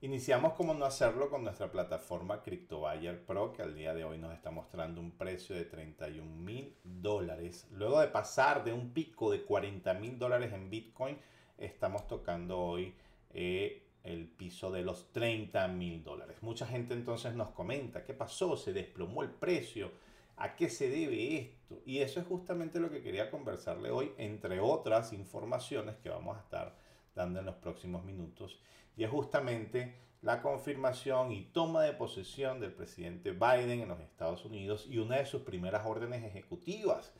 Iniciamos como no hacerlo con nuestra plataforma CryptoBuyer Pro que al día de hoy nos está mostrando un precio de 31 mil dólares. Luego de pasar de un pico de 40 mil dólares en Bitcoin, estamos tocando hoy eh, el piso de los 30 mil dólares. Mucha gente entonces nos comenta, ¿qué pasó? ¿Se desplomó el precio? ¿A qué se debe esto? Y eso es justamente lo que quería conversarle hoy, entre otras informaciones que vamos a estar dando en los próximos minutos. Y es justamente la confirmación y toma de posesión del presidente Biden en los Estados Unidos y una de sus primeras órdenes ejecutivas.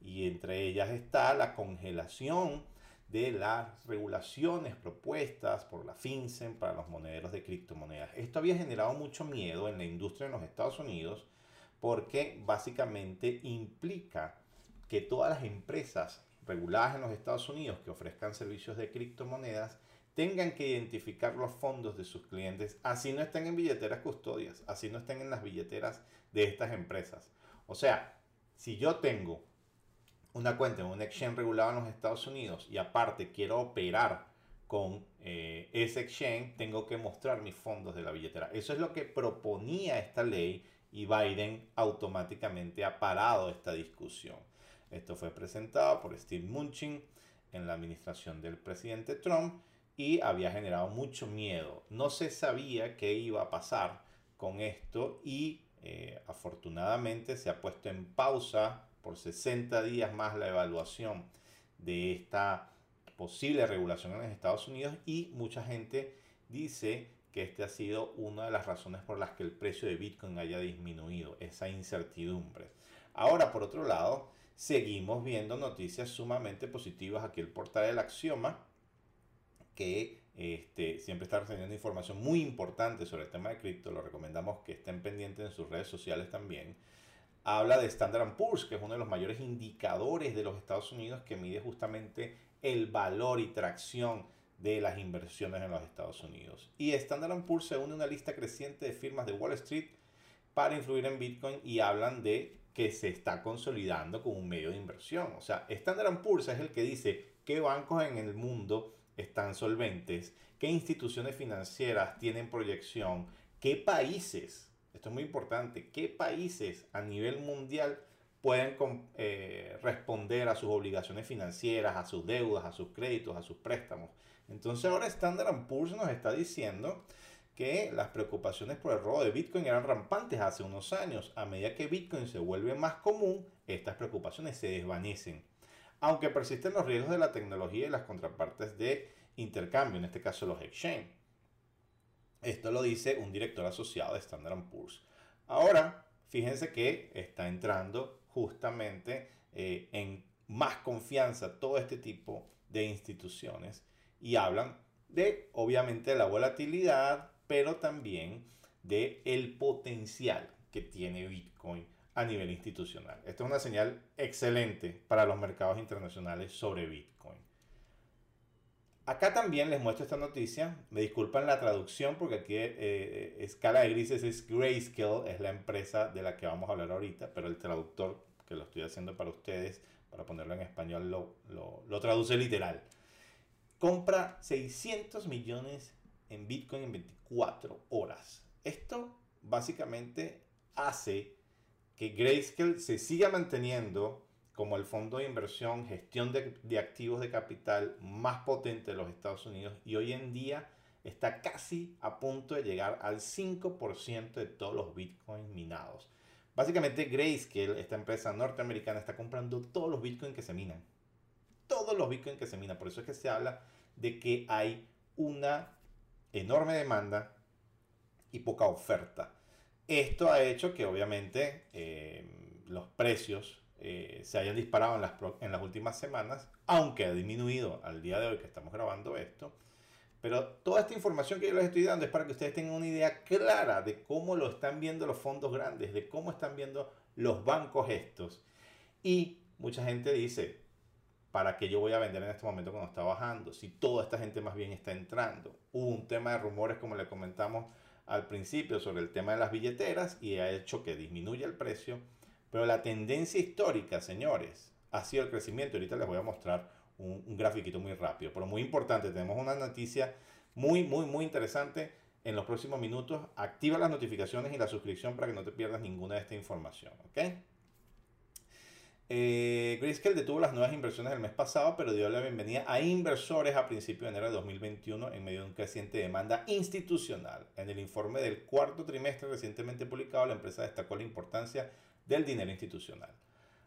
Y entre ellas está la congelación de las regulaciones propuestas por la FinCEN para los monederos de criptomonedas. Esto había generado mucho miedo en la industria en los Estados Unidos porque básicamente implica que todas las empresas reguladas en los Estados Unidos que ofrezcan servicios de criptomonedas tengan que identificar los fondos de sus clientes, así no estén en billeteras custodias, así no estén en las billeteras de estas empresas. O sea, si yo tengo una cuenta en un exchange regulado en los Estados Unidos y aparte quiero operar con eh, ese exchange, tengo que mostrar mis fondos de la billetera. Eso es lo que proponía esta ley y Biden automáticamente ha parado esta discusión. Esto fue presentado por Steve Munchin en la administración del presidente Trump y había generado mucho miedo. No se sabía qué iba a pasar con esto y eh, afortunadamente se ha puesto en pausa por 60 días más la evaluación de esta posible regulación en los Estados Unidos y mucha gente dice que este ha sido una de las razones por las que el precio de Bitcoin haya disminuido, esa incertidumbre. Ahora, por otro lado, seguimos viendo noticias sumamente positivas aquí el portal del Axioma, que este, siempre está recibiendo información muy importante sobre el tema de cripto. Lo recomendamos que estén pendientes en sus redes sociales también. Habla de Standard Poor's, que es uno de los mayores indicadores de los Estados Unidos que mide justamente el valor y tracción de las inversiones en los Estados Unidos. Y Standard Poor's se une a una lista creciente de firmas de Wall Street para influir en Bitcoin y hablan de que se está consolidando como un medio de inversión. O sea, Standard Poor's es el que dice qué bancos en el mundo están solventes, qué instituciones financieras tienen proyección, qué países, esto es muy importante, qué países a nivel mundial pueden eh, responder a sus obligaciones financieras, a sus deudas, a sus créditos, a sus préstamos. Entonces ahora Standard Poor's nos está diciendo que las preocupaciones por el robo de Bitcoin eran rampantes hace unos años. A medida que Bitcoin se vuelve más común, estas preocupaciones se desvanecen. Aunque persisten los riesgos de la tecnología y las contrapartes de intercambio, en este caso los exchange. Esto lo dice un director asociado de Standard Poor's. Ahora, fíjense que está entrando justamente eh, en más confianza todo este tipo de instituciones y hablan de, obviamente, la volatilidad, pero también de el potencial que tiene Bitcoin a nivel institucional. Esta es una señal excelente para los mercados internacionales sobre Bitcoin. Acá también les muestro esta noticia. Me disculpan la traducción porque aquí eh, escala de grises es Grayscale, es la empresa de la que vamos a hablar ahorita, pero el traductor que lo estoy haciendo para ustedes, para ponerlo en español, lo, lo, lo traduce literal. Compra 600 millones en Bitcoin en 24 horas. Esto básicamente hace que Grayscale se siga manteniendo como el fondo de inversión, gestión de, activos de capital más potente de los Estados Unidos y hoy en día está casi a punto de llegar al 5% de todos los bitcoins minados. Básicamente Grayscale, esta empresa norteamericana, está comprando todos los bitcoins que se minan. Todos los bitcoins que se minan. Por eso es que se habla de que hay una enorme demanda y poca oferta. Esto ha hecho que obviamente eh, los precios eh, se hayan disparado en las, en las últimas semanas, aunque ha disminuido al día de hoy que estamos grabando esto. Pero toda esta información que yo les estoy dando es para que ustedes tengan una idea clara de cómo lo están viendo los fondos grandes, de cómo están viendo los bancos estos. Y mucha gente dice, ¿para qué yo voy a vender en este momento cuando está bajando? Si toda esta gente más bien está entrando. Hubo un tema de rumores, como le comentamos al principio, sobre el tema de las billeteras y ha hecho que disminuya el precio. Pero la tendencia histórica, señores, ha sido el crecimiento. Ahorita les voy a mostrar un, un grafiquito muy rápido, pero muy importante. Tenemos una noticia muy, muy, muy interesante en los próximos minutos. Activa las notificaciones y la suscripción para que no te pierdas ninguna de esta información. ¿Ok? Eh, Grayscale detuvo las nuevas inversiones del mes pasado, pero dio la bienvenida a inversores a principios de enero de 2021 en medio de un creciente demanda institucional. En el informe del cuarto trimestre recientemente publicado, la empresa destacó la importancia del dinero institucional.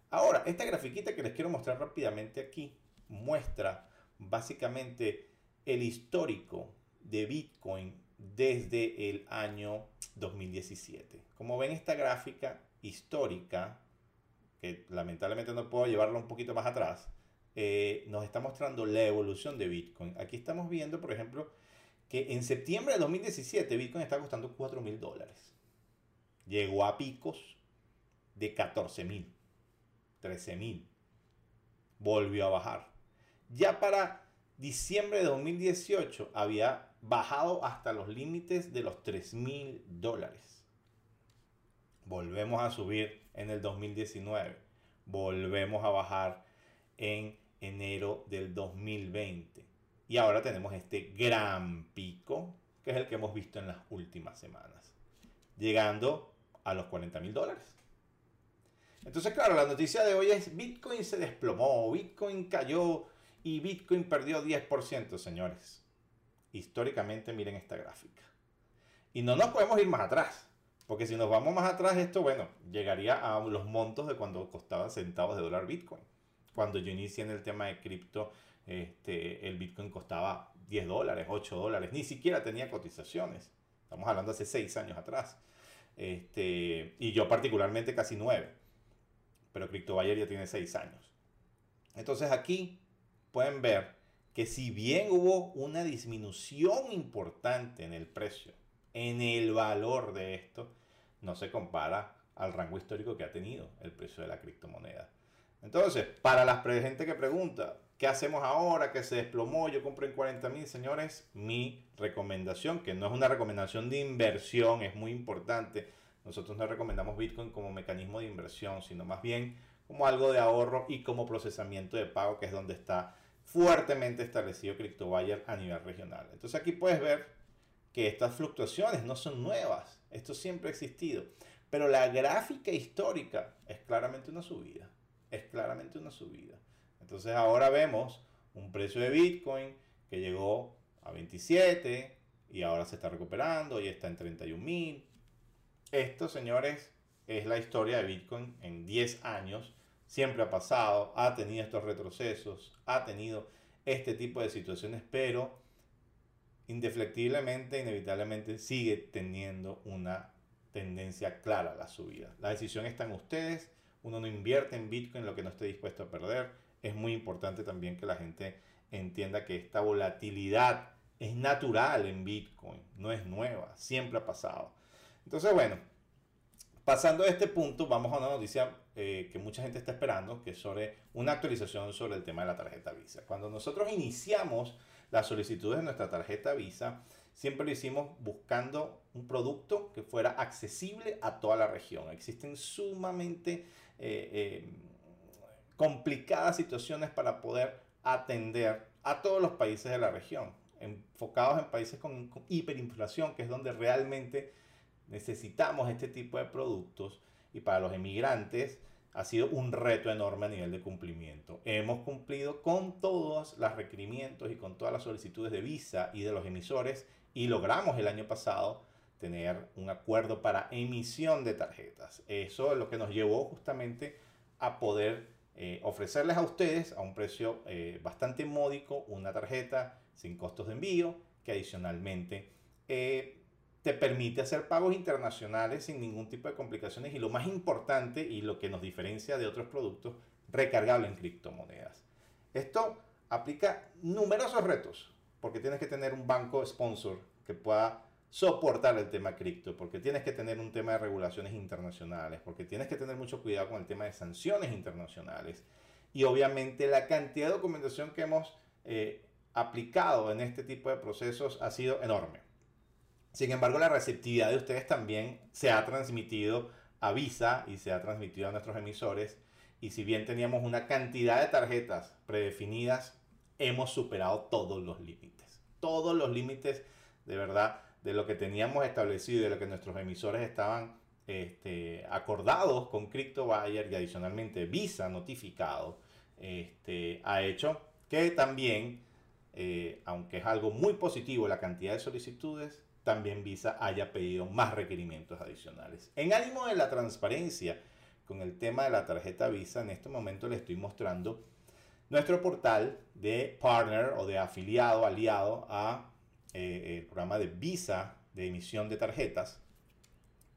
Ahora, esta grafiquita que les quiero mostrar rápidamente aquí muestra básicamente el histórico de Bitcoin desde el año 2017. Como ven esta gráfica histórica, que lamentablemente no puedo llevarla un poquito más atrás, eh, nos está mostrando la evolución de Bitcoin. Aquí estamos viendo, por ejemplo, que en septiembre de 2017 Bitcoin está costando 4 mil dólares. Llegó a picos de 14 mil, 13 mil. Volvió a bajar. Ya para diciembre de 2018 había bajado hasta los límites de los 3 mil dólares. Volvemos a subir en el 2019. Volvemos a bajar en enero del 2020. Y ahora tenemos este gran pico, que es el que hemos visto en las últimas semanas, llegando a los 40 mil dólares. Entonces, claro, la noticia de hoy es Bitcoin se desplomó, Bitcoin cayó y Bitcoin perdió 10%, señores. Históricamente, miren esta gráfica. Y no nos podemos ir más atrás. Porque si nos vamos más atrás, esto, bueno, llegaría a los montos de cuando costaba centavos de dólar Bitcoin. Cuando yo inicié en el tema de cripto, este, el Bitcoin costaba 10 dólares, 8 dólares, ni siquiera tenía cotizaciones. Estamos hablando hace 6 años atrás. Este, y yo particularmente casi 9. Pero CryptoBuyer ya tiene 6 años. Entonces aquí pueden ver que si bien hubo una disminución importante en el precio, en el valor de esto, no se compara al rango histórico que ha tenido el precio de la criptomoneda. Entonces, para la gente que pregunta, ¿qué hacemos ahora que se desplomó? Yo compré en 40 mil, señores. Mi recomendación, que no es una recomendación de inversión, es muy importante. Nosotros no recomendamos Bitcoin como mecanismo de inversión, sino más bien como algo de ahorro y como procesamiento de pago, que es donde está fuertemente establecido CryptoBuyer a nivel regional. Entonces aquí puedes ver que estas fluctuaciones no son nuevas. Esto siempre ha existido. Pero la gráfica histórica es claramente una subida. Es claramente una subida. Entonces ahora vemos un precio de Bitcoin que llegó a 27 y ahora se está recuperando y está en 31 mil. Esto, señores, es la historia de Bitcoin en 10 años. Siempre ha pasado, ha tenido estos retrocesos, ha tenido este tipo de situaciones, pero indeflectiblemente, inevitablemente sigue teniendo una tendencia clara a la subida. La decisión está en ustedes. Uno no invierte en Bitcoin lo que no esté dispuesto a perder. Es muy importante también que la gente entienda que esta volatilidad es natural en Bitcoin, no es nueva, siempre ha pasado. Entonces, bueno, pasando a este punto, vamos a una noticia eh, que mucha gente está esperando, que es sobre una actualización sobre el tema de la tarjeta Visa. Cuando nosotros iniciamos las solicitudes de nuestra tarjeta Visa, siempre lo hicimos buscando un producto que fuera accesible a toda la región. Existen sumamente eh, eh, complicadas situaciones para poder atender a todos los países de la región, enfocados en países con, con hiperinflación, que es donde realmente necesitamos este tipo de productos y para los emigrantes ha sido un reto enorme a nivel de cumplimiento. Hemos cumplido con todos los requerimientos y con todas las solicitudes de visa y de los emisores y logramos el año pasado tener un acuerdo para emisión de tarjetas. Eso es lo que nos llevó justamente a poder eh, ofrecerles a ustedes a un precio eh, bastante módico una tarjeta sin costos de envío que adicionalmente eh, te permite hacer pagos internacionales sin ningún tipo de complicaciones y lo más importante y lo que nos diferencia de otros productos, recargable en criptomonedas. Esto aplica numerosos retos porque tienes que tener un banco sponsor que pueda soportar el tema cripto, porque tienes que tener un tema de regulaciones internacionales, porque tienes que tener mucho cuidado con el tema de sanciones internacionales y obviamente la cantidad de documentación que hemos eh, aplicado en este tipo de procesos ha sido enorme. Sin embargo, la receptividad de ustedes también se ha transmitido a Visa y se ha transmitido a nuestros emisores. Y si bien teníamos una cantidad de tarjetas predefinidas, hemos superado todos los límites. Todos los límites de verdad de lo que teníamos establecido y de lo que nuestros emisores estaban este, acordados con CryptoBuyer y adicionalmente Visa notificado, este, ha hecho que también, eh, aunque es algo muy positivo la cantidad de solicitudes, también Visa haya pedido más requerimientos adicionales. En ánimo de la transparencia con el tema de la tarjeta Visa, en este momento le estoy mostrando nuestro portal de partner o de afiliado, aliado a eh, el programa de Visa de emisión de tarjetas.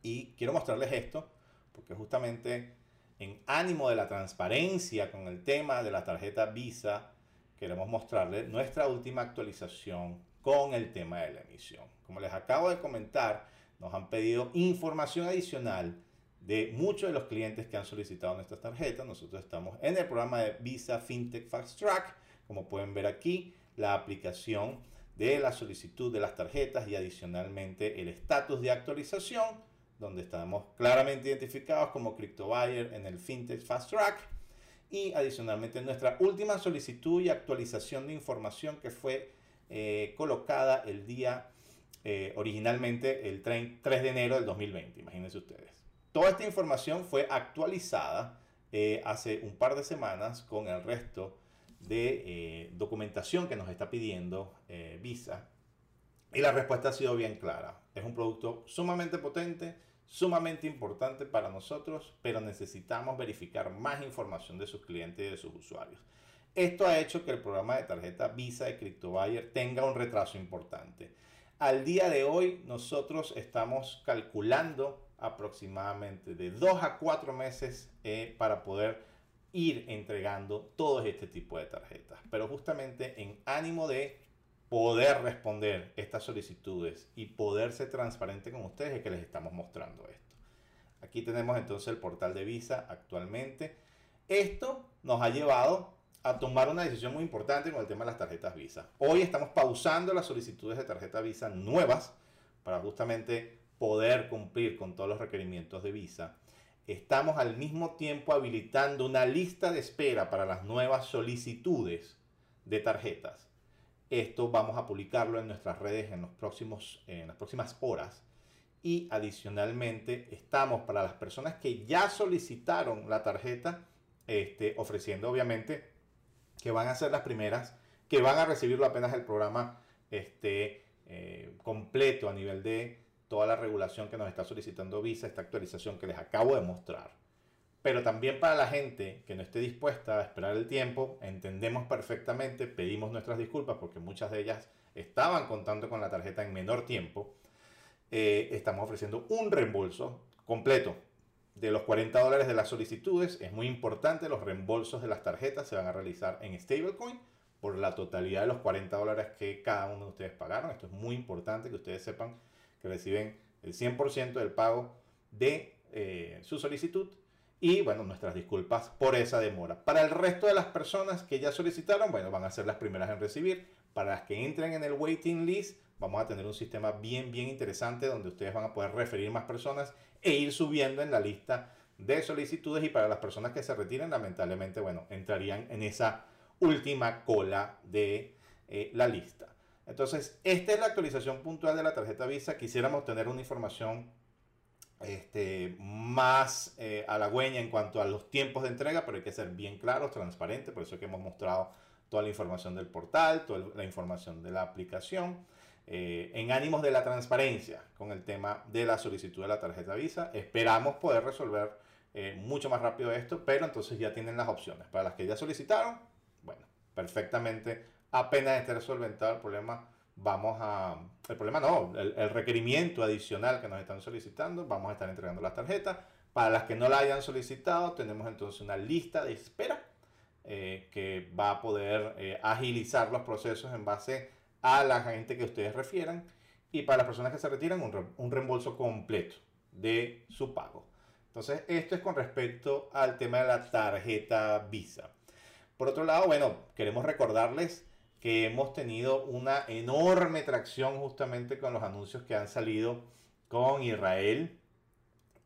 Y quiero mostrarles esto porque justamente en ánimo de la transparencia con el tema de la tarjeta Visa, queremos mostrarles nuestra última actualización con el tema de la emisión. Como les acabo de comentar, nos han pedido información adicional de muchos de los clientes que han solicitado nuestras tarjetas. Nosotros estamos en el programa de Visa FinTech Fast Track. Como pueden ver aquí, la aplicación de la solicitud de las tarjetas y adicionalmente el estatus de actualización, donde estamos claramente identificados como CryptoBuyer en el FinTech Fast Track. Y adicionalmente nuestra última solicitud y actualización de información que fue eh, colocada el día eh, originalmente el 3 de enero del 2020, imagínense ustedes. Toda esta información fue actualizada eh, hace un par de semanas con el resto de eh, documentación que nos está pidiendo eh, Visa. Y la respuesta ha sido bien clara. Es un producto sumamente potente, sumamente importante para nosotros, pero necesitamos verificar más información de sus clientes y de sus usuarios. Esto ha hecho que el programa de tarjeta Visa de CryptoBuyer tenga un retraso importante. Al día de hoy nosotros estamos calculando aproximadamente de 2 a 4 meses eh, para poder ir entregando todo este tipo de tarjetas. Pero justamente en ánimo de poder responder estas solicitudes y poder ser transparente con ustedes es que les estamos mostrando esto. Aquí tenemos entonces el portal de Visa actualmente. Esto nos ha llevado a tomar una decisión muy importante con el tema de las tarjetas Visa. Hoy estamos pausando las solicitudes de tarjeta Visa nuevas para justamente poder cumplir con todos los requerimientos de visa, estamos al mismo tiempo habilitando una lista de espera para las nuevas solicitudes de tarjetas. Esto vamos a publicarlo en nuestras redes en, próximos, en las próximas horas. Y adicionalmente estamos para las personas que ya solicitaron la tarjeta, este, ofreciendo obviamente que van a ser las primeras que van a recibirlo apenas el programa este, eh, completo a nivel de toda la regulación que nos está solicitando Visa, esta actualización que les acabo de mostrar. Pero también para la gente que no esté dispuesta a esperar el tiempo, entendemos perfectamente, pedimos nuestras disculpas porque muchas de ellas estaban contando con la tarjeta en menor tiempo. Eh, estamos ofreciendo un reembolso completo de los 40 dólares de las solicitudes. Es muy importante, los reembolsos de las tarjetas se van a realizar en stablecoin por la totalidad de los 40 dólares que cada uno de ustedes pagaron. Esto es muy importante que ustedes sepan que reciben el 100% del pago de eh, su solicitud. Y bueno, nuestras disculpas por esa demora. Para el resto de las personas que ya solicitaron, bueno, van a ser las primeras en recibir. Para las que entren en el waiting list, vamos a tener un sistema bien, bien interesante donde ustedes van a poder referir más personas e ir subiendo en la lista de solicitudes. Y para las personas que se retiren, lamentablemente, bueno, entrarían en esa última cola de eh, la lista. Entonces, esta es la actualización puntual de la tarjeta Visa. Quisiéramos tener una información este, más eh, halagüeña en cuanto a los tiempos de entrega, pero hay que ser bien claros, transparentes. Por eso es que hemos mostrado toda la información del portal, toda la información de la aplicación. Eh, en ánimos de la transparencia con el tema de la solicitud de la tarjeta Visa. Esperamos poder resolver eh, mucho más rápido esto, pero entonces ya tienen las opciones. Para las que ya solicitaron, bueno, perfectamente apenas esté solventado el problema, vamos a... El problema no, el, requerimiento adicional que nos están solicitando, vamos a estar entregando las tarjetas. Para las que no la hayan solicitado, tenemos entonces una lista de espera eh, que va a poder eh, agilizar los procesos en base a la gente que ustedes refieran. Y para las personas que se retiran, un, un reembolso completo de su pago. Entonces, esto es con respecto al tema de la tarjeta Visa. Por otro lado, bueno, queremos recordarles que hemos tenido una enorme tracción justamente con los anuncios que han salido con Israel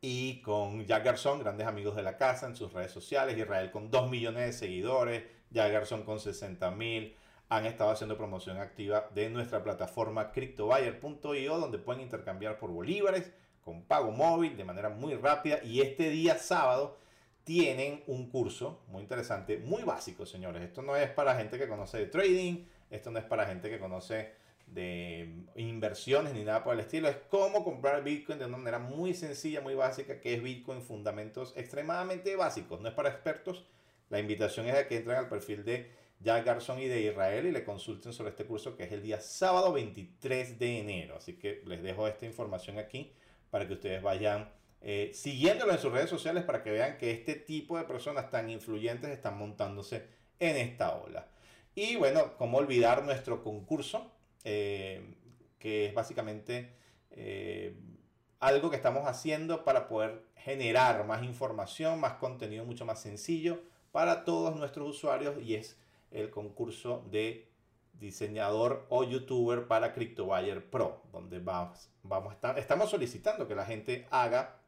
y con Jack Garzón, grandes amigos de la casa en sus redes sociales. Israel con 2 millones de seguidores, Jack Garzón con 60 mil, han estado haciendo promoción activa de nuestra plataforma CryptoBuyer.io donde pueden intercambiar por bolívares con pago móvil de manera muy rápida y este día sábado tienen un curso muy interesante, muy básico, señores. Esto no es para gente que conoce de trading, esto no es para gente que conoce de inversiones ni nada por el estilo. Es cómo comprar Bitcoin de una manera muy sencilla, muy básica, que es Bitcoin fundamentos extremadamente básicos. No es para expertos. La invitación es a que entren al perfil de Jack Garson y de Israel y le consulten sobre este curso que es el día sábado 23 de enero. Así que les dejo esta información aquí para que ustedes vayan eh, siguiéndolo en sus redes sociales para que vean que este tipo de personas tan influyentes están montándose en esta ola. Y bueno, cómo olvidar nuestro concurso, eh, que es básicamente eh, algo que estamos haciendo para poder generar más información, más contenido mucho más sencillo para todos nuestros usuarios y es el concurso de diseñador o youtuber para CryptoBuyer Pro, donde vamos, vamos a estar, estamos solicitando que la gente haga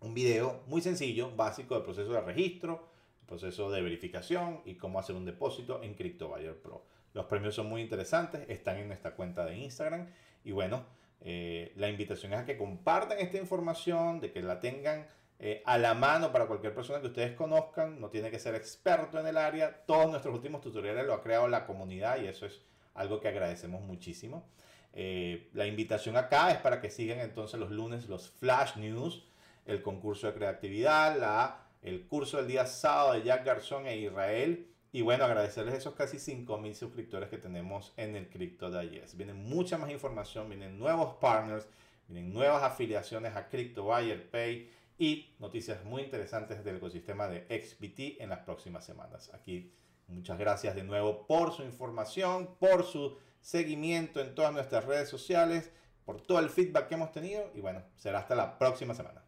un video muy sencillo, básico del proceso de registro, proceso de verificación y cómo hacer un depósito en CryptoBuyer Pro. Los premios son muy interesantes, están en nuestra cuenta de Instagram y bueno, eh, la invitación es a que compartan esta información, de que la tengan eh, a la mano para cualquier persona que ustedes conozcan, no tiene que ser experto en el área, todos nuestros últimos tutoriales lo ha creado la comunidad y eso es algo que agradecemos muchísimo. Eh, la invitación acá es para que sigan entonces los lunes los flash news el concurso de creatividad, la, el curso del día sábado de Jack Garzón e Israel. Y bueno, agradecerles esos casi 5.000 suscriptores que tenemos en el Crypto Digest. Viene mucha más información, vienen nuevos partners, vienen nuevas afiliaciones a Crypto Buyer Pay y noticias muy interesantes del ecosistema de XBT en las próximas semanas. Aquí muchas gracias de nuevo por su información, por su seguimiento en todas nuestras redes sociales, por todo el feedback que hemos tenido y bueno, será hasta la próxima semana.